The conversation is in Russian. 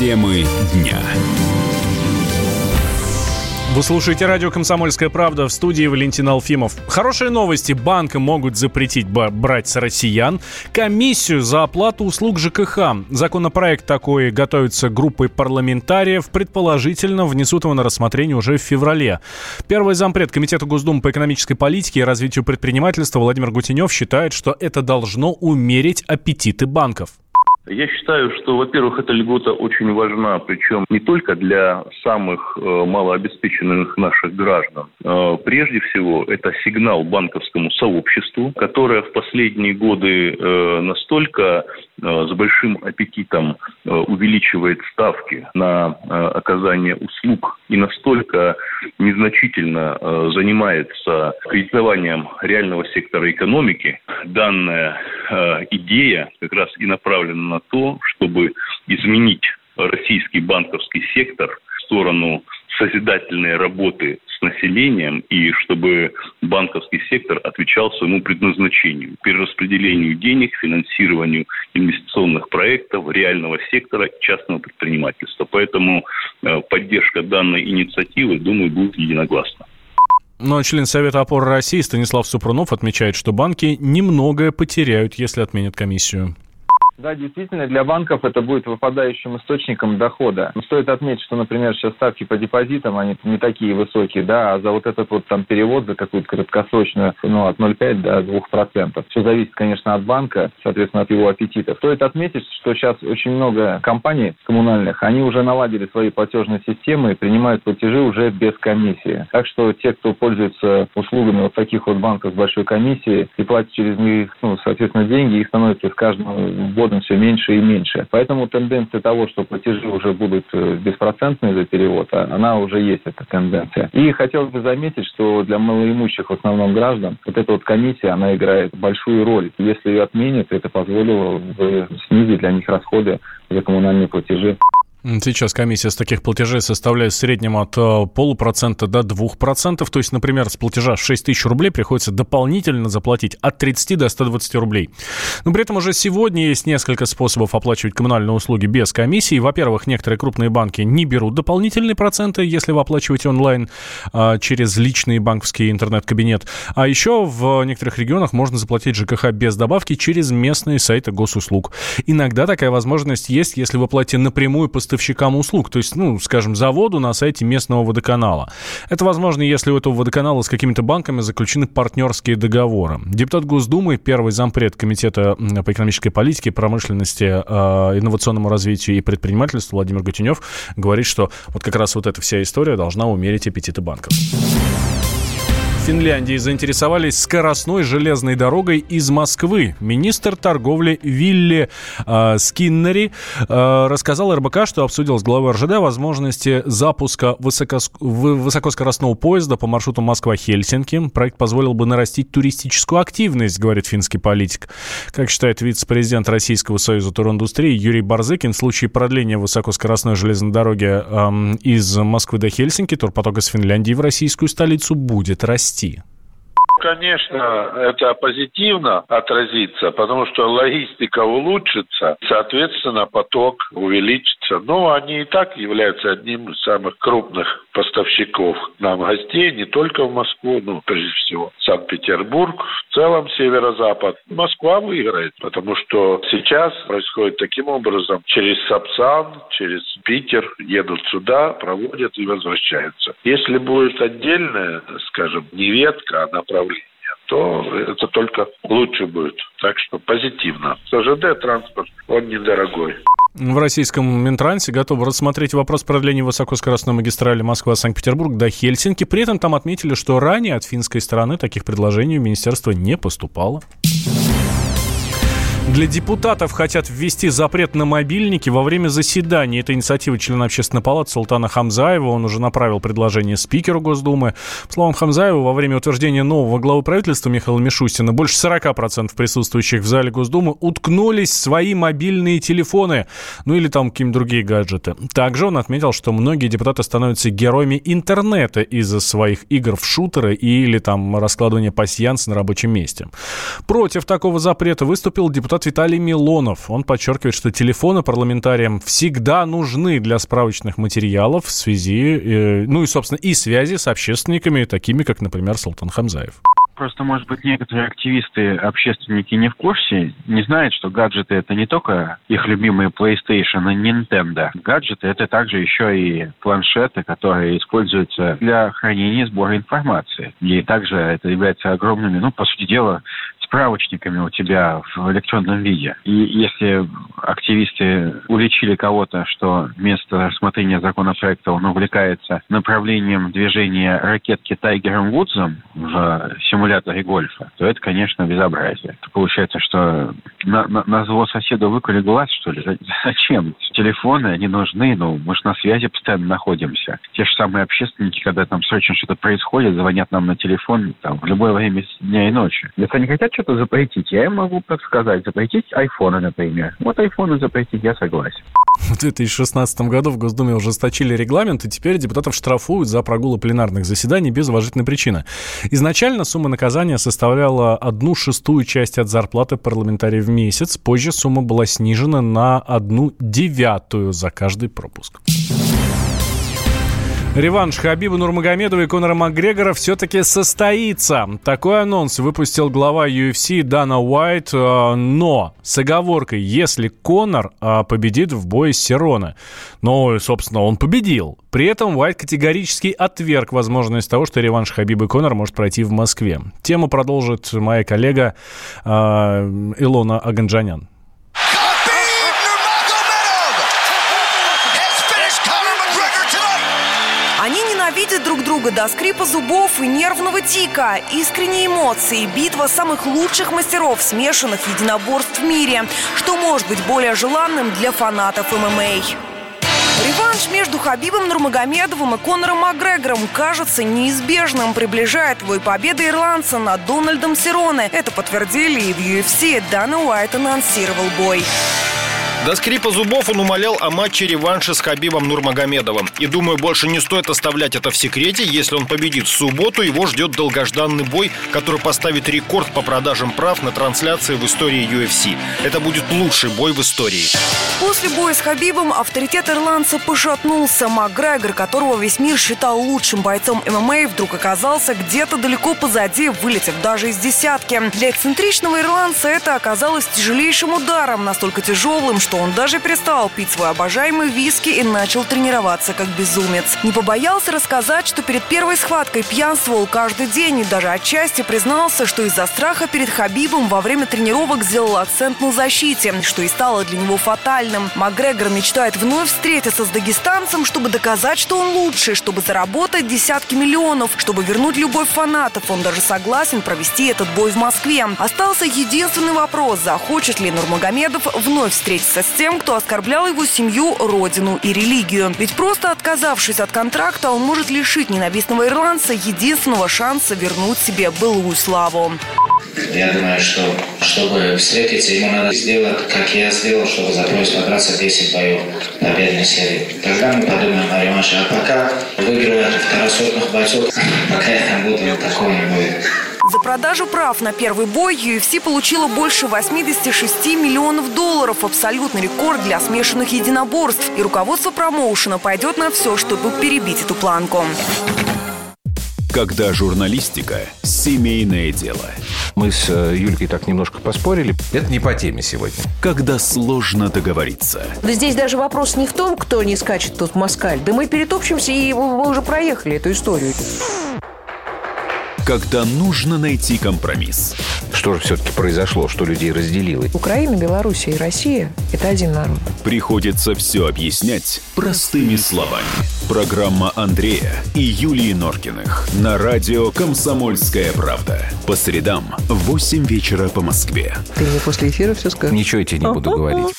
Темы дня. Вы слушаете радио «Комсомольская правда» в студии Валентин Алфимов. Хорошие новости. Банка могут запретить брать с россиян комиссию за оплату услуг ЖКХ. Законопроект такой готовится группой парламентариев. Предположительно, внесут его на рассмотрение уже в феврале. Первый зампред Комитета Госдумы по экономической политике и развитию предпринимательства Владимир Гутенев считает, что это должно умерить аппетиты банков. Я считаю, что, во-первых, эта льгота очень важна, причем не только для самых э, малообеспеченных наших граждан. Э, прежде всего, это сигнал банковскому сообществу, которое в последние годы э, настолько с большим аппетитом э, увеличивает ставки на э, оказание услуг и настолько незначительно э, занимается кредитованием реального сектора экономики, данная э, идея как раз и направлена на то, чтобы изменить российский банковский сектор в сторону созидательной работы населением и чтобы банковский сектор отвечал своему предназначению, перераспределению денег, финансированию инвестиционных проектов реального сектора частного предпринимательства. Поэтому э, поддержка данной инициативы, думаю, будет единогласна. Но член Совета опоры России Станислав Супрунов отмечает, что банки немногое потеряют, если отменят комиссию. Да, действительно, для банков это будет выпадающим источником дохода. Стоит отметить, что, например, сейчас ставки по депозитам, они не такие высокие, да, а за вот этот вот там перевод, за какую-то краткосрочную, ну, от 0,5 до 2%. Все зависит, конечно, от банка, соответственно, от его аппетита. Стоит отметить, что сейчас очень много компаний коммунальных, они уже наладили свои платежные системы и принимают платежи уже без комиссии. Так что те, кто пользуется услугами вот таких вот банков с большой комиссией и платят через них, ну, соответственно, деньги, их становится с каждым годом годом все меньше и меньше. Поэтому тенденция того, что платежи уже будут э, беспроцентные за перевод, а она уже есть, эта тенденция. И хотелось бы заметить, что для малоимущих в основном граждан вот эта вот комиссия, она играет большую роль. Если ее отменят, это позволило бы снизить для них расходы за коммунальные платежи. Сейчас комиссия с таких платежей составляет в среднем от э, полупроцента до двух процентов. То есть, например, с платежа в 6 тысяч рублей приходится дополнительно заплатить от 30 до 120 рублей. Но при этом уже сегодня есть несколько способов оплачивать коммунальные услуги без комиссии. Во-первых, некоторые крупные банки не берут дополнительные проценты, если вы оплачиваете онлайн а, через личный банковский интернет-кабинет. А еще в некоторых регионах можно заплатить ЖКХ без добавки через местные сайты госуслуг. Иногда такая возможность есть, если вы платите напрямую по поставщикам услуг, то есть, ну, скажем, заводу на сайте местного водоканала. Это возможно, если у этого водоканала с какими-то банками заключены партнерские договоры. Депутат Госдумы, первый зампред Комитета по экономической политике, промышленности, э, инновационному развитию и предпринимательству Владимир Гутенев говорит, что вот как раз вот эта вся история должна умерить аппетиты банков. Финляндии заинтересовались скоростной железной дорогой из Москвы. Министр торговли Вилли э, Скиннери э, рассказал РБК, что обсудил с главой РЖД возможности запуска высокос... высокоскоростного поезда по маршруту Москва-Хельсинки. Проект позволил бы нарастить туристическую активность, говорит финский политик. Как считает вице-президент Российского союза туриндустрии Юрий Барзыкин, в случае продления высокоскоростной железной дороги э, из Москвы до Хельсинки турпоток из Финляндии в российскую столицу будет расти расти? Конечно, это позитивно отразится, потому что логистика улучшится, соответственно, поток увеличится. Но они и так являются одним из самых крупных поставщиков нам гостей, не только в Москву, ну, прежде всего, Санкт-Петербург, в целом северо-запад. Москва выиграет, потому что сейчас происходит таким образом, через Сапсан, через Питер едут сюда, проводят и возвращаются. Если будет отдельная, скажем, не ветка, а направление, то это только лучше будет. Так что позитивно. ЖД транспорт, он недорогой. В российском Минтрансе готовы рассмотреть вопрос продления высокоскоростной магистрали Москва-Санкт-Петербург до Хельсинки. При этом там отметили, что ранее от финской стороны таких предложений в министерство не поступало. Для депутатов хотят ввести запрет на мобильники во время заседаний. Это инициатива члена общественной палаты Султана Хамзаева. Он уже направил предложение спикеру Госдумы. По словам Хамзаева, во время утверждения нового главы правительства Михаила Мишустина больше 40% присутствующих в зале Госдумы уткнулись в свои мобильные телефоны. Ну или там какие-нибудь другие гаджеты. Также он отметил, что многие депутаты становятся героями интернета из-за своих игр в шутеры или там раскладывания пассианса на рабочем месте. Против такого запрета выступил депутат депутат Виталий Милонов. Он подчеркивает, что телефоны парламентариям всегда нужны для справочных материалов в связи, э, ну и, собственно, и связи с общественниками, такими как, например, Султан Хамзаев просто, может быть, некоторые активисты, общественники не в курсе, не знают, что гаджеты это не только их любимые PlayStation и Nintendo. Гаджеты это также еще и планшеты, которые используются для хранения и сбора информации. И также это является огромными, ну, по сути дела, справочниками у тебя в электронном виде. И если активисты уличили кого-то, что вместо рассмотрения законопроекта он увлекается направлением движения ракетки Тайгером Вудзом в симуляторе гольфа, то это, конечно, безобразие. Получается, что на, на, на зло соседу выколи глаз, что ли? Зачем? Телефоны, они нужны, ну, мы же на связи постоянно находимся. Те же самые общественники, когда там срочно что-то происходит, звонят нам на телефон там, в любое время дня и ночи. Если они хотят что-то запретить, я им могу подсказать. Запретить айфоны, например. Вот айфоны запретить, я согласен. В 2016 году в Госдуме ужесточили регламент, и теперь депутатов штрафуют за прогулы пленарных заседаний без уважительной причины. Изначально сумма наказания составляла одну шестую часть от зарплаты парламентария месяц. Позже сумма была снижена на одну девятую за каждый пропуск. Реванш Хабиба Нурмагомедова и Конора Макгрегора все-таки состоится. Такой анонс выпустил глава UFC Дана Уайт, э, но с оговоркой, если Конор э, победит в бое с Серона. Но, собственно, он победил. При этом Уайт категорически отверг возможность того, что реванш Хабиба и Конор может пройти в Москве. Тему продолжит моя коллега э, Илона Аганджанян. Ненавидят друг друга до скрипа зубов и нервного тика. Искренние эмоции, битва самых лучших мастеров смешанных единоборств в мире. Что может быть более желанным для фанатов ММА? Реванш между Хабибом Нурмагомедовым и Конором Макгрегором кажется неизбежным, приближает твой победы ирландца над Дональдом Сироне. Это подтвердили и в UFC. Дана Уайт анонсировал бой. До скрипа зубов он умолял о матче реванша с Хабибом Нурмагомедовым. И думаю, больше не стоит оставлять это в секрете. Если он победит в субботу, его ждет долгожданный бой, который поставит рекорд по продажам прав на трансляции в истории UFC. Это будет лучший бой в истории. После боя с Хабибом авторитет ирландца пошатнулся. Макгрегор, которого весь мир считал лучшим бойцом ММА, вдруг оказался где-то далеко позади, вылетев даже из десятки. Для эксцентричного ирландца это оказалось тяжелейшим ударом, настолько тяжелым, что что он даже перестал пить свой обожаемый виски и начал тренироваться как безумец. Не побоялся рассказать, что перед первой схваткой пьянствовал каждый день и даже отчасти признался, что из-за страха перед Хабибом во время тренировок сделал акцент на защите, что и стало для него фатальным. Макгрегор мечтает вновь встретиться с дагестанцем, чтобы доказать, что он лучший, чтобы заработать десятки миллионов, чтобы вернуть любовь фанатов. Он даже согласен провести этот бой в Москве. Остался единственный вопрос, захочет ли Нурмагомедов вновь встретиться с тем, кто оскорблял его семью, родину и религию. Ведь просто отказавшись от контракта, он может лишить ненавистного ирландца единственного шанса вернуть себе былую славу. Я думаю, что чтобы встретиться, ему надо сделать, как я сделал, чтобы за просьбу подраться 10 боев на бедной серии. Тогда мы подумаем о реванше. А пока выигрывать второсортных бойцов, пока я там буду, такого не будет. За продажу прав на первый бой UFC получила больше 86 миллионов долларов. Абсолютный рекорд для смешанных единоборств. И руководство промоушена пойдет на все, чтобы перебить эту планку. Когда журналистика – семейное дело. Мы с э, Юлькой так немножко поспорили. Это не по теме сегодня. Когда сложно договориться. Да здесь даже вопрос не в том, кто не скачет тут москаль. Да мы перетопчемся, и мы уже проехали эту историю когда нужно найти компромисс. Что же все-таки произошло, что людей разделило? Украина, Белоруссия и Россия – это один народ. Приходится все объяснять простыми словами. Программа Андрея и Юлии Норкиных на радио «Комсомольская правда». По средам в 8 вечера по Москве. Ты мне после эфира все скажешь? Ничего я тебе не буду говорить.